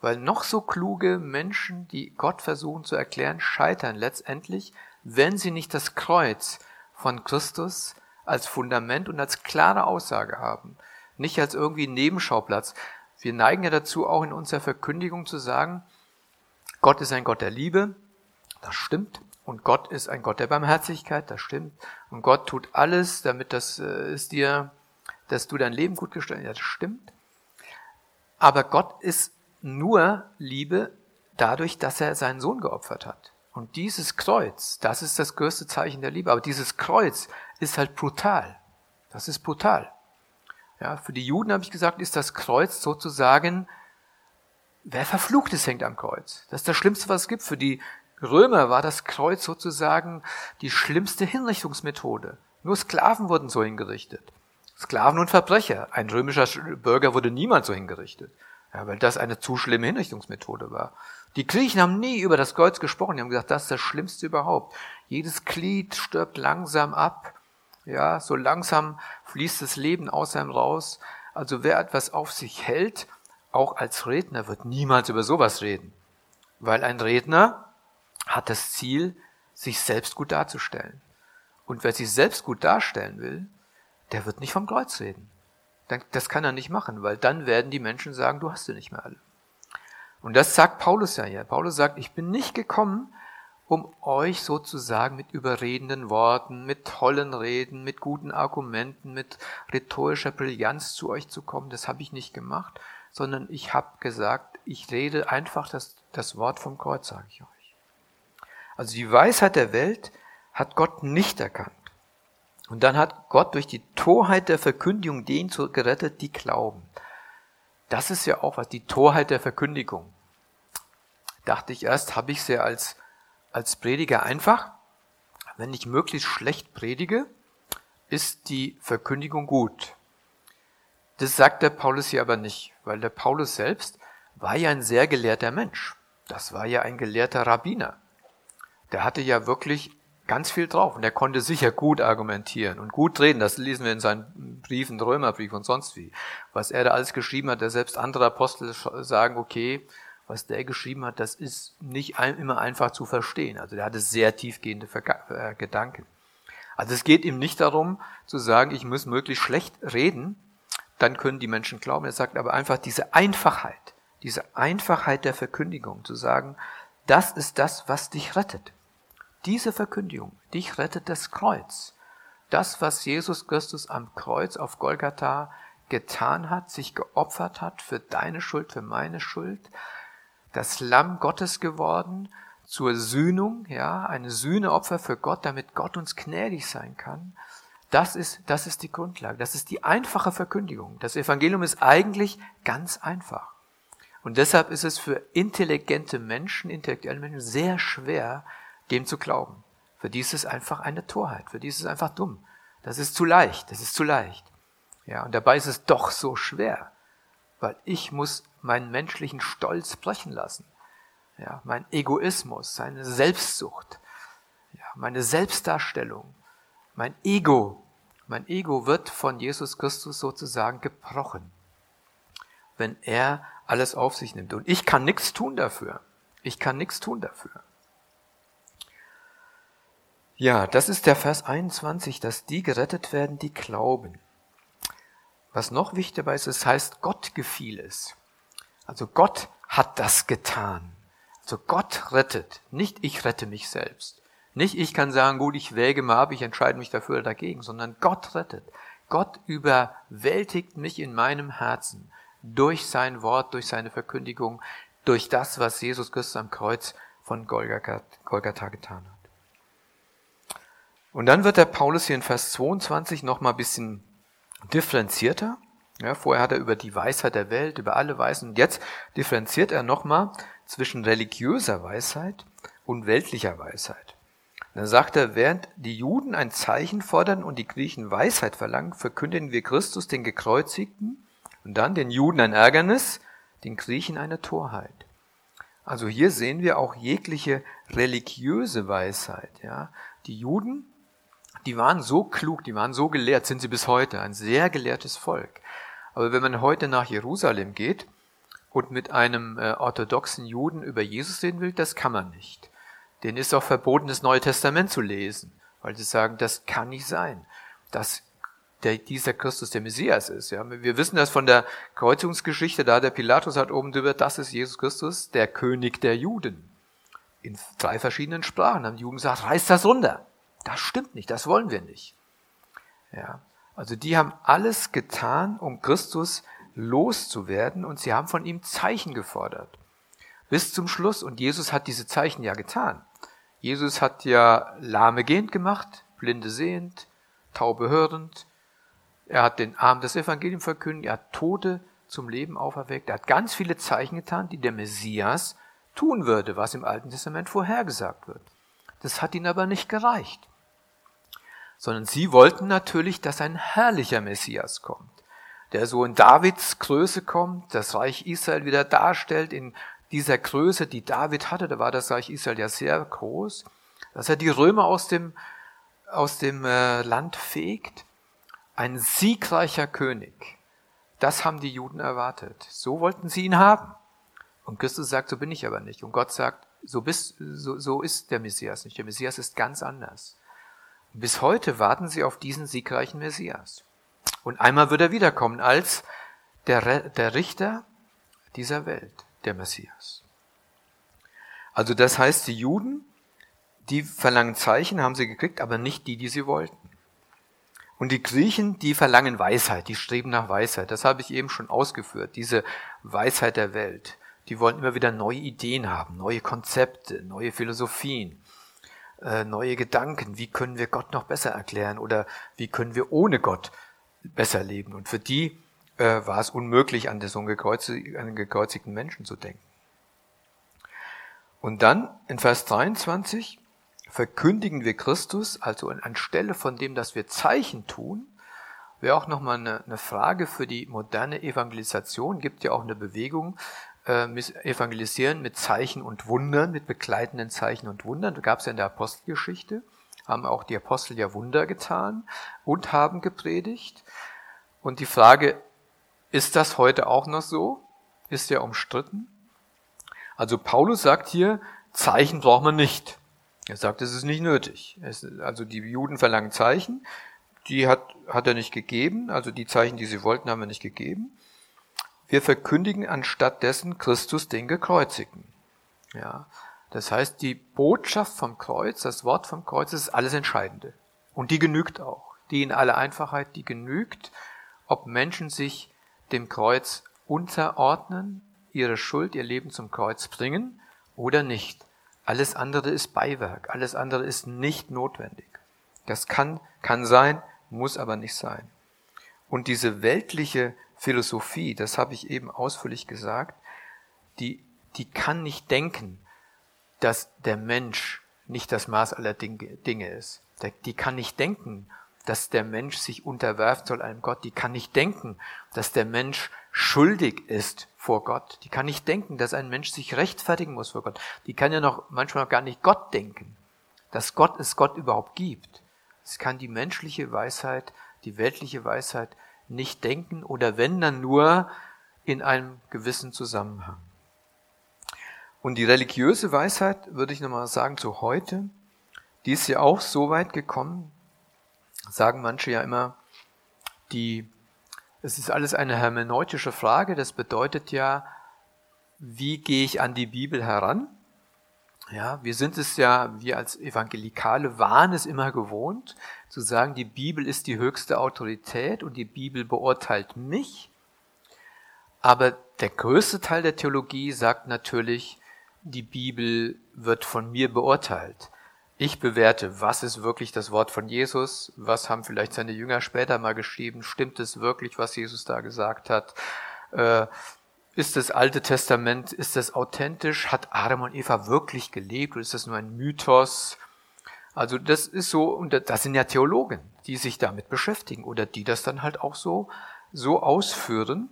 Weil noch so kluge Menschen, die Gott versuchen zu erklären, scheitern letztendlich, wenn sie nicht das Kreuz von Christus als Fundament und als klare Aussage haben. Nicht als irgendwie Nebenschauplatz. Wir neigen ja dazu, auch in unserer Verkündigung zu sagen, Gott ist ein Gott der Liebe, das stimmt. Und Gott ist ein Gott der Barmherzigkeit, das stimmt. Und Gott tut alles, damit das äh, es dir, dass du dein Leben gut gestaltet, ja, das stimmt. Aber Gott ist nur Liebe dadurch, dass er seinen Sohn geopfert hat. Und dieses Kreuz, das ist das größte Zeichen der Liebe. Aber dieses Kreuz ist halt brutal. Das ist brutal. Ja, für die Juden habe ich gesagt, ist das Kreuz sozusagen Wer verflucht ist, hängt am Kreuz. Das ist das Schlimmste, was es gibt. Für die Römer war das Kreuz sozusagen die schlimmste Hinrichtungsmethode. Nur Sklaven wurden so hingerichtet. Sklaven und Verbrecher. Ein römischer Bürger wurde niemals so hingerichtet. Ja, weil das eine zu schlimme Hinrichtungsmethode war. Die Griechen haben nie über das Kreuz gesprochen. Die haben gesagt, das ist das Schlimmste überhaupt. Jedes Glied stirbt langsam ab. Ja, so langsam fließt das Leben aus einem raus. Also wer etwas auf sich hält, auch als Redner wird niemals über sowas reden, weil ein Redner hat das Ziel, sich selbst gut darzustellen. Und wer sich selbst gut darstellen will, der wird nicht vom Kreuz reden. Das kann er nicht machen, weil dann werden die Menschen sagen, du hast sie nicht mehr alle. Und das sagt Paulus ja hier. Paulus sagt, ich bin nicht gekommen, um euch sozusagen mit überredenden Worten, mit tollen Reden, mit guten Argumenten, mit rhetorischer Brillanz zu euch zu kommen. Das habe ich nicht gemacht, sondern ich habe gesagt, ich rede einfach das, das Wort vom Kreuz, sage ich euch. Also die Weisheit der Welt hat Gott nicht erkannt. Und dann hat Gott durch die Torheit der Verkündigung den gerettet, die glauben. Das ist ja auch was, die Torheit der Verkündigung. Dachte ich erst, habe ich sie als, als Prediger einfach. Wenn ich möglichst schlecht predige, ist die Verkündigung gut. Das sagt der Paulus hier aber nicht, weil der Paulus selbst war ja ein sehr gelehrter Mensch. Das war ja ein gelehrter Rabbiner. Der hatte ja wirklich ganz viel drauf und er konnte sicher gut argumentieren und gut reden. Das lesen wir in seinen Briefen, Römerbrief und sonst wie. Was er da alles geschrieben hat, der selbst andere Apostel sagen, okay, was der geschrieben hat, das ist nicht immer einfach zu verstehen. Also der hatte sehr tiefgehende äh, Gedanken. Also es geht ihm nicht darum zu sagen, ich muss möglichst schlecht reden, dann können die Menschen glauben. Er sagt aber einfach diese Einfachheit, diese Einfachheit der Verkündigung, zu sagen, das ist das, was dich rettet. Diese Verkündigung, dich rettet das Kreuz. Das, was Jesus Christus am Kreuz auf Golgatha getan hat, sich geopfert hat für deine Schuld, für meine Schuld, das Lamm Gottes geworden, zur Sühnung, ja, eine Sühneopfer für Gott, damit Gott uns gnädig sein kann. Das ist, das ist die Grundlage. Das ist die einfache Verkündigung. Das Evangelium ist eigentlich ganz einfach. Und deshalb ist es für intelligente Menschen, intellektuelle Menschen sehr schwer, dem zu glauben. Für die ist es einfach eine Torheit. Für die ist es einfach dumm. Das ist zu leicht. Das ist zu leicht. Ja, und dabei ist es doch so schwer, weil ich muss meinen menschlichen Stolz brechen lassen. Ja, mein Egoismus, seine Selbstsucht, ja, meine Selbstdarstellung, mein Ego, mein Ego wird von Jesus Christus sozusagen gebrochen, wenn er alles auf sich nimmt. Und ich kann nichts tun dafür. Ich kann nichts tun dafür. Ja, das ist der Vers 21, dass die gerettet werden, die glauben. Was noch wichtiger ist, es heißt, Gott gefiel es. Also Gott hat das getan. Also Gott rettet, nicht ich rette mich selbst. Nicht ich kann sagen, gut, ich wäge mal ab, ich entscheide mich dafür oder dagegen, sondern Gott rettet. Gott überwältigt mich in meinem Herzen durch sein Wort, durch seine Verkündigung, durch das, was Jesus Christus am Kreuz von Golgatha, getan hat. Und dann wird der Paulus hier in Vers 22 noch mal ein bisschen differenzierter. Ja, vorher hat er über die Weisheit der Welt, über alle Weisen. Und jetzt differenziert er nochmal zwischen religiöser Weisheit und weltlicher Weisheit. Dann sagt er, während die Juden ein Zeichen fordern und die Griechen Weisheit verlangen, verkündigen wir Christus den Gekreuzigten und dann den Juden ein Ärgernis, den Griechen eine Torheit. Also hier sehen wir auch jegliche religiöse Weisheit. Ja. Die Juden die waren so klug, die waren so gelehrt, sind sie bis heute, ein sehr gelehrtes Volk. Aber wenn man heute nach Jerusalem geht und mit einem äh, orthodoxen Juden über Jesus reden will, das kann man nicht. Den ist auch verboten, das Neue Testament zu lesen, weil sie sagen, das kann nicht sein, dass der, dieser Christus der Messias ist. Ja. Wir wissen das von der Kreuzungsgeschichte, da der Pilatus hat oben drüber, das ist Jesus Christus, der König der Juden. In drei verschiedenen Sprachen haben die Juden gesagt, reißt das runter. Das stimmt nicht, das wollen wir nicht. Ja, also die haben alles getan, um Christus loszuwerden und sie haben von ihm Zeichen gefordert. Bis zum Schluss. Und Jesus hat diese Zeichen ja getan. Jesus hat ja Lahme gehend gemacht, Blinde sehend, Taube hörend. Er hat den Arm das Evangelium verkündet, er hat Tote zum Leben auferweckt. Er hat ganz viele Zeichen getan, die der Messias tun würde, was im Alten Testament vorhergesagt wird. Das hat ihnen aber nicht gereicht sondern sie wollten natürlich, dass ein herrlicher Messias kommt, der so in Davids Größe kommt, das Reich Israel wieder darstellt in dieser Größe, die David hatte, da war das Reich Israel ja sehr groß, dass er die Römer aus dem, aus dem äh, Land fegt, ein siegreicher König. Das haben die Juden erwartet. So wollten sie ihn haben. Und Christus sagt, so bin ich aber nicht. Und Gott sagt, so, bist, so, so ist der Messias nicht. Der Messias ist ganz anders. Bis heute warten sie auf diesen siegreichen Messias. Und einmal wird er wiederkommen als der, der Richter dieser Welt, der Messias. Also das heißt, die Juden, die verlangen Zeichen, haben sie gekriegt, aber nicht die, die sie wollten. Und die Griechen, die verlangen Weisheit, die streben nach Weisheit. Das habe ich eben schon ausgeführt, diese Weisheit der Welt. Die wollen immer wieder neue Ideen haben, neue Konzepte, neue Philosophien. Äh, neue Gedanken. Wie können wir Gott noch besser erklären oder wie können wir ohne Gott besser leben? Und für die äh, war es unmöglich, an so einen gekreuzigten, Menschen zu denken. Und dann in Vers 23 verkündigen wir Christus, also anstelle von dem, dass wir Zeichen tun, wäre auch nochmal eine, eine Frage für die moderne Evangelisation, gibt ja auch eine Bewegung, äh, evangelisieren mit Zeichen und Wundern, mit begleitenden Zeichen und Wundern. Da gab es ja in der Apostelgeschichte, haben auch die Apostel ja Wunder getan und haben gepredigt. Und die Frage, ist das heute auch noch so? Ist ja umstritten. Also Paulus sagt hier, Zeichen braucht man nicht. Er sagt, es ist nicht nötig. Es, also die Juden verlangen Zeichen, die hat, hat er nicht gegeben, also die Zeichen, die sie wollten, haben wir nicht gegeben. Wir verkündigen anstatt dessen Christus den Gekreuzigten. Ja, das heißt, die Botschaft vom Kreuz, das Wort vom Kreuz ist alles Entscheidende. Und die genügt auch. Die in aller Einfachheit, die genügt, ob Menschen sich dem Kreuz unterordnen, ihre Schuld, ihr Leben zum Kreuz bringen oder nicht. Alles andere ist Beiwerk, alles andere ist nicht notwendig. Das kann, kann sein, muss aber nicht sein. Und diese weltliche Philosophie, das habe ich eben ausführlich gesagt, die, die kann nicht denken, dass der Mensch nicht das Maß aller Dinge ist. Die kann nicht denken, dass der Mensch sich unterwerfen soll einem Gott. Die kann nicht denken, dass der Mensch schuldig ist vor Gott. Die kann nicht denken, dass ein Mensch sich rechtfertigen muss vor Gott. Die kann ja noch manchmal noch gar nicht Gott denken, dass Gott es Gott überhaupt gibt. Es kann die menschliche Weisheit, die weltliche Weisheit nicht denken oder wenn dann nur in einem gewissen Zusammenhang. Und die religiöse Weisheit, würde ich nochmal sagen, zu heute, die ist ja auch so weit gekommen, sagen manche ja immer, die es ist alles eine hermeneutische Frage. Das bedeutet ja, wie gehe ich an die Bibel heran? Ja, wir sind es ja, wir als Evangelikale waren es immer gewohnt, zu sagen, die Bibel ist die höchste Autorität und die Bibel beurteilt mich. Aber der größte Teil der Theologie sagt natürlich, die Bibel wird von mir beurteilt. Ich bewerte, was ist wirklich das Wort von Jesus? Was haben vielleicht seine Jünger später mal geschrieben? Stimmt es wirklich, was Jesus da gesagt hat? Äh, ist das Alte Testament, ist das authentisch? Hat Adam und Eva wirklich gelebt oder ist das nur ein Mythos? Also das ist so, und das sind ja Theologen, die sich damit beschäftigen oder die das dann halt auch so, so ausführen.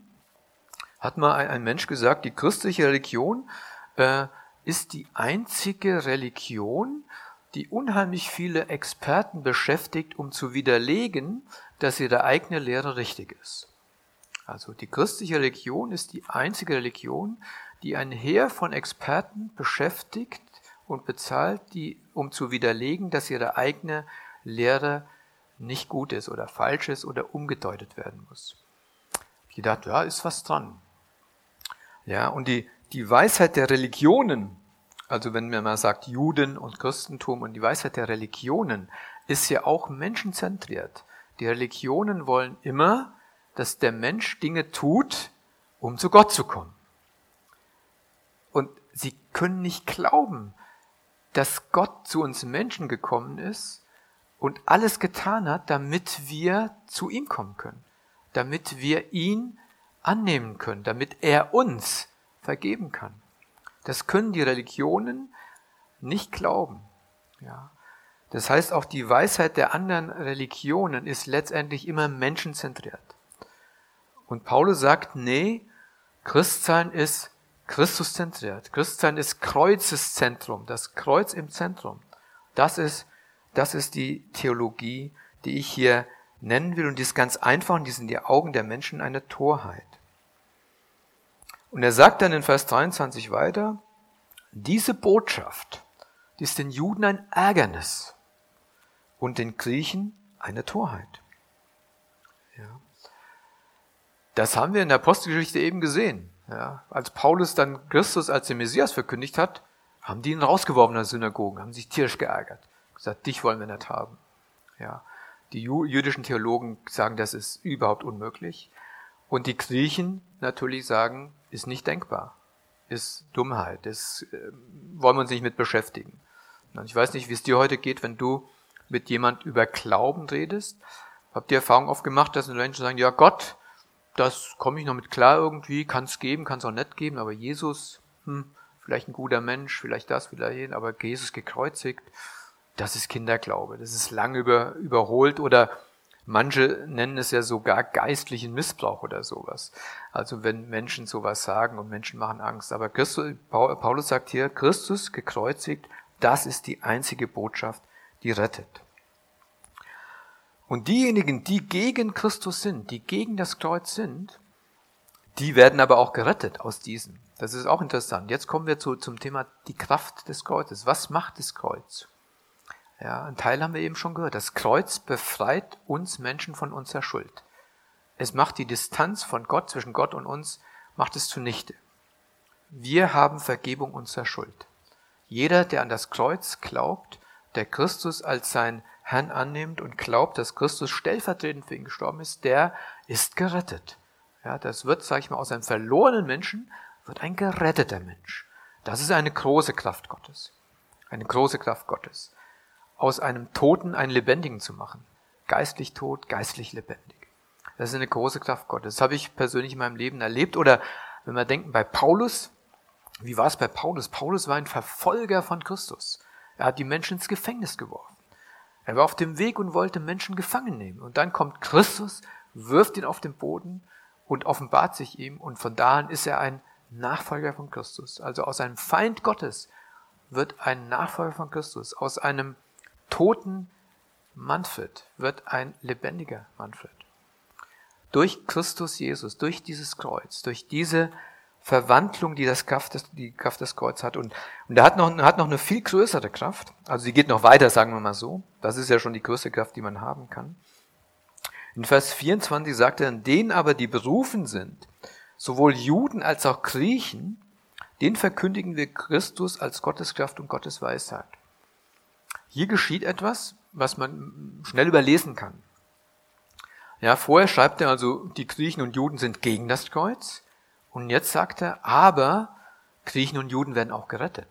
Hat mal ein, Mensch gesagt, die christliche Religion äh, ist die einzige Religion, die unheimlich viele Experten beschäftigt, um zu widerlegen, dass ihre eigene Lehre richtig ist. Also die christliche Religion ist die einzige Religion, die ein Heer von Experten beschäftigt und bezahlt, die, um zu widerlegen, dass ihre eigene Lehre nicht gut ist oder falsch ist oder umgedeutet werden muss. Ich dachte, ja, ist was dran. Ja, und die, die Weisheit der Religionen also wenn man mal sagt Juden und Christentum und die Weisheit der Religionen, ist ja auch menschenzentriert. Die Religionen wollen immer, dass der Mensch Dinge tut, um zu Gott zu kommen. Und sie können nicht glauben, dass Gott zu uns Menschen gekommen ist und alles getan hat, damit wir zu ihm kommen können, damit wir ihn annehmen können, damit er uns vergeben kann. Das können die Religionen nicht glauben. Ja. Das heißt, auch die Weisheit der anderen Religionen ist letztendlich immer menschenzentriert. Und Paulus sagt, nee, Christsein ist Christuszentriert. Christsein ist Kreuzeszentrum, das Kreuz im Zentrum. Das ist, das ist die Theologie, die ich hier nennen will. Und die ist ganz einfach und die in die Augen der Menschen eine Torheit. Und er sagt dann in Vers 23 weiter, diese Botschaft die ist den Juden ein Ärgernis und den Griechen eine Torheit. Ja. Das haben wir in der Apostelgeschichte eben gesehen. Ja. Als Paulus dann Christus als den Messias verkündigt hat, haben die ihn rausgeworfen aus Synagogen, haben sich tierisch geärgert, gesagt, dich wollen wir nicht haben. Ja. Die jüdischen Theologen sagen, das ist überhaupt unmöglich. Und die Griechen natürlich sagen, ist nicht denkbar, ist Dummheit, das äh, wollen wir uns nicht mit beschäftigen. Und ich weiß nicht, wie es dir heute geht, wenn du mit jemand über Glauben redest. Habt ihr Erfahrung oft gemacht, dass Menschen sagen, ja Gott, das komme ich noch mit klar irgendwie, kann es geben, kann es auch nicht geben, aber Jesus, hm, vielleicht ein guter Mensch, vielleicht das, vielleicht jeden, aber Jesus gekreuzigt, das ist Kinderglaube, das ist lang über, überholt oder Manche nennen es ja sogar geistlichen Missbrauch oder sowas. Also wenn Menschen sowas sagen und Menschen machen Angst. Aber Christus, Paulus sagt hier, Christus gekreuzigt, das ist die einzige Botschaft, die rettet. Und diejenigen, die gegen Christus sind, die gegen das Kreuz sind, die werden aber auch gerettet aus diesen. Das ist auch interessant. Jetzt kommen wir zu, zum Thema die Kraft des Kreuzes. Was macht das Kreuz? Ja, ein Teil haben wir eben schon gehört. Das Kreuz befreit uns Menschen von unserer Schuld. Es macht die Distanz von Gott, zwischen Gott und uns, macht es zunichte. Wir haben Vergebung unserer Schuld. Jeder, der an das Kreuz glaubt, der Christus als sein Herrn annimmt und glaubt, dass Christus stellvertretend für ihn gestorben ist, der ist gerettet. Ja, das wird, sag ich mal, aus einem verlorenen Menschen wird ein geretteter Mensch. Das ist eine große Kraft Gottes. Eine große Kraft Gottes. Aus einem Toten einen Lebendigen zu machen. Geistlich tot, geistlich lebendig. Das ist eine große Kraft Gottes. Das habe ich persönlich in meinem Leben erlebt. Oder wenn wir denken bei Paulus, wie war es bei Paulus? Paulus war ein Verfolger von Christus. Er hat die Menschen ins Gefängnis geworfen. Er war auf dem Weg und wollte Menschen gefangen nehmen. Und dann kommt Christus, wirft ihn auf den Boden und offenbart sich ihm. Und von da an ist er ein Nachfolger von Christus. Also aus einem Feind Gottes wird ein Nachfolger von Christus. Aus einem toten Manfred wird ein lebendiger Manfred. Durch Christus Jesus, durch dieses Kreuz, durch diese Verwandlung, die das Kraft des, die Kraft des Kreuz hat. Und, und er hat noch, hat noch eine viel größere Kraft. Also sie geht noch weiter, sagen wir mal so. Das ist ja schon die größte Kraft, die man haben kann. In Vers 24 sagt er, denen aber, die berufen sind, sowohl Juden als auch Griechen, den verkündigen wir Christus als Gottes Kraft und Gottes Weisheit. Hier geschieht etwas, was man schnell überlesen kann. Ja, vorher schreibt er also, die Griechen und Juden sind gegen das Kreuz. Und jetzt sagt er, aber Griechen und Juden werden auch gerettet.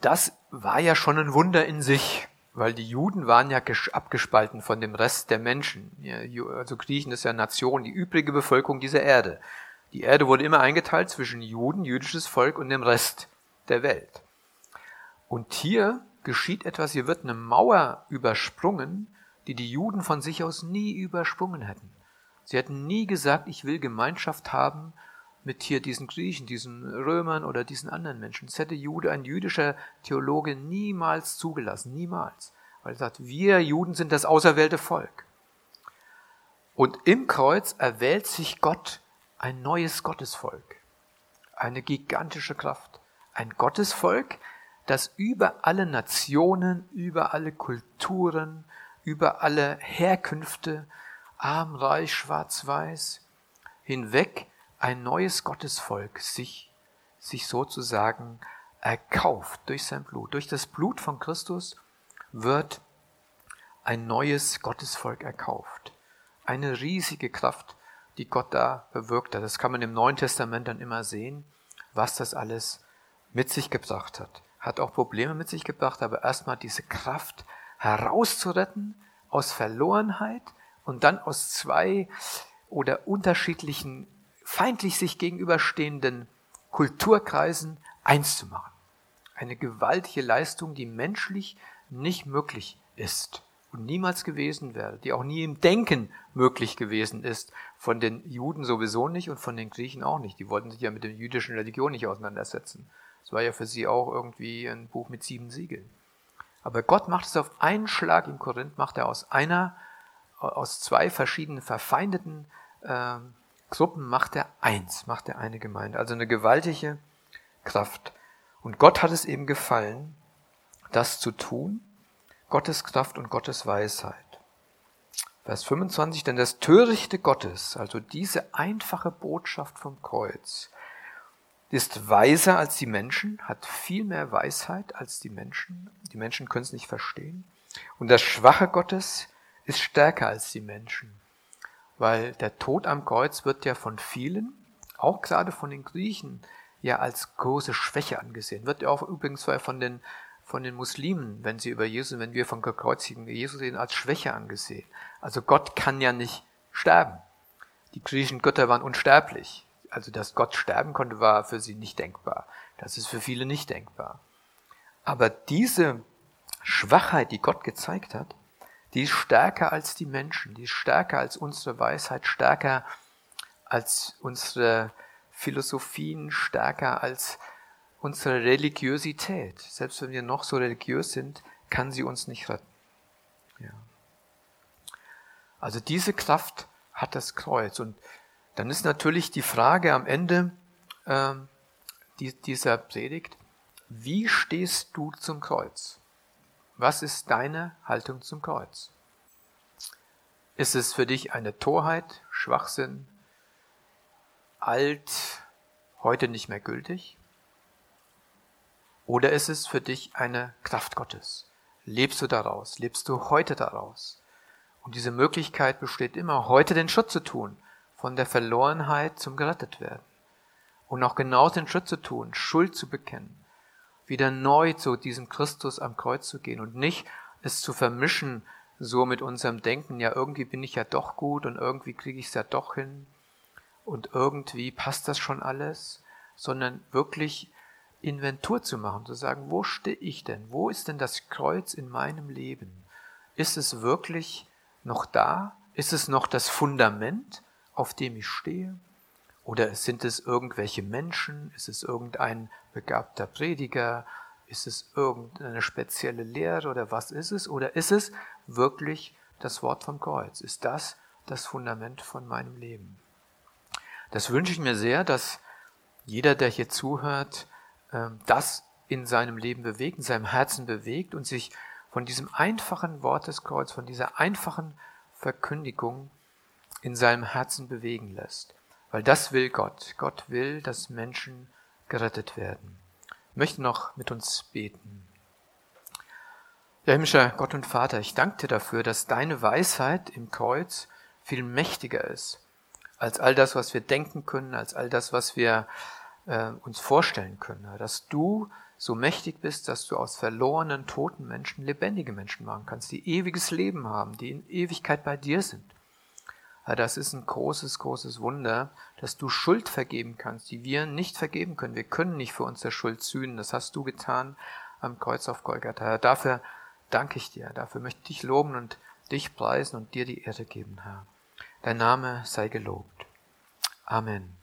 Das war ja schon ein Wunder in sich, weil die Juden waren ja abgespalten von dem Rest der Menschen. Also Griechen ist ja Nation, die übrige Bevölkerung dieser Erde. Die Erde wurde immer eingeteilt zwischen Juden, jüdisches Volk und dem Rest der Welt. Und hier geschieht etwas, hier wird eine Mauer übersprungen, die die Juden von sich aus nie übersprungen hätten. Sie hätten nie gesagt, ich will Gemeinschaft haben mit hier diesen Griechen, diesen Römern oder diesen anderen Menschen. Das hätte Jude, ein jüdischer Theologe niemals zugelassen, niemals. Weil er sagt, wir Juden sind das auserwählte Volk. Und im Kreuz erwählt sich Gott ein neues Gottesvolk. Eine gigantische Kraft. Ein Gottesvolk, das über alle Nationen, über alle Kulturen, über alle Herkünfte, arm, reich, schwarz, weiß, hinweg ein neues Gottesvolk sich, sich sozusagen erkauft durch sein Blut. Durch das Blut von Christus wird ein neues Gottesvolk erkauft. Eine riesige Kraft, die Gott da bewirkt hat. Das kann man im Neuen Testament dann immer sehen, was das alles mit sich gebracht hat. Hat auch Probleme mit sich gebracht, aber erstmal diese Kraft herauszuretten aus Verlorenheit, und dann aus zwei oder unterschiedlichen, feindlich sich gegenüberstehenden Kulturkreisen eins zu machen. Eine gewaltige Leistung, die menschlich nicht möglich ist und niemals gewesen wäre, die auch nie im Denken möglich gewesen ist, von den Juden sowieso nicht und von den Griechen auch nicht. Die wollten sich ja mit der jüdischen Religion nicht auseinandersetzen. Es war ja für sie auch irgendwie ein Buch mit sieben Siegeln. Aber Gott macht es auf einen Schlag in Korinth, macht er aus einer aus zwei verschiedenen verfeindeten äh, Gruppen macht er eins, macht er eine Gemeinde. Also eine gewaltige Kraft. Und Gott hat es eben gefallen, das zu tun. Gottes Kraft und Gottes Weisheit. Vers 25, denn das Törichte Gottes, also diese einfache Botschaft vom Kreuz, ist weiser als die Menschen, hat viel mehr Weisheit als die Menschen. Die Menschen können es nicht verstehen. Und das Schwache Gottes ist stärker als die Menschen. Weil der Tod am Kreuz wird ja von vielen, auch gerade von den Griechen, ja als große Schwäche angesehen. Wird ja auch übrigens von den, von den Muslimen, wenn sie über Jesus, wenn wir von gekreuzigen Jesus reden, als Schwäche angesehen. Also Gott kann ja nicht sterben. Die griechischen Götter waren unsterblich. Also dass Gott sterben konnte, war für sie nicht denkbar. Das ist für viele nicht denkbar. Aber diese Schwachheit, die Gott gezeigt hat, die ist stärker als die Menschen, die ist stärker als unsere Weisheit, stärker als unsere Philosophien, stärker als unsere Religiosität. Selbst wenn wir noch so religiös sind, kann sie uns nicht retten. Ja. Also diese Kraft hat das Kreuz. Und dann ist natürlich die Frage am Ende, äh, dieser Predigt, wie stehst du zum Kreuz? Was ist deine Haltung zum Kreuz? Ist es für dich eine Torheit, Schwachsinn, alt, heute nicht mehr gültig? Oder ist es für dich eine Kraft Gottes? Lebst du daraus? Lebst du heute daraus? Und diese Möglichkeit besteht immer, heute den Schritt zu tun, von der Verlorenheit zum gerettet werden. Und auch genau den Schritt zu tun, Schuld zu bekennen, wieder neu zu diesem Christus am Kreuz zu gehen und nicht es zu vermischen, so mit unserem Denken, ja, irgendwie bin ich ja doch gut und irgendwie kriege ich es ja doch hin und irgendwie passt das schon alles, sondern wirklich Inventur zu machen, zu sagen, wo stehe ich denn? Wo ist denn das Kreuz in meinem Leben? Ist es wirklich noch da? Ist es noch das Fundament, auf dem ich stehe? Oder sind es irgendwelche Menschen? Ist es irgendein begabter Prediger? Ist es irgendeine spezielle Lehre oder was ist es? Oder ist es wirklich das Wort vom Kreuz? Ist das das Fundament von meinem Leben? Das wünsche ich mir sehr, dass jeder, der hier zuhört, ähm, das in seinem Leben bewegt, in seinem Herzen bewegt und sich von diesem einfachen Wort des Kreuz, von dieser einfachen Verkündigung in seinem Herzen bewegen lässt. Weil das will Gott. Gott will, dass Menschen gerettet werden. Ich möchte noch mit uns beten. Ja, himmlischer Gott und Vater, ich danke dir dafür, dass deine Weisheit im Kreuz viel mächtiger ist als all das, was wir denken können, als all das, was wir äh, uns vorstellen können. Dass du so mächtig bist, dass du aus verlorenen, toten Menschen lebendige Menschen machen kannst, die ewiges Leben haben, die in Ewigkeit bei dir sind. Das ist ein großes, großes Wunder, dass du Schuld vergeben kannst, die wir nicht vergeben können. Wir können nicht für unsere Schuld sühnen. Das hast du getan am Kreuz auf Golgatha. Dafür danke ich dir. Dafür möchte ich dich loben und dich preisen und dir die Ehre geben, Herr. Dein Name sei gelobt. Amen.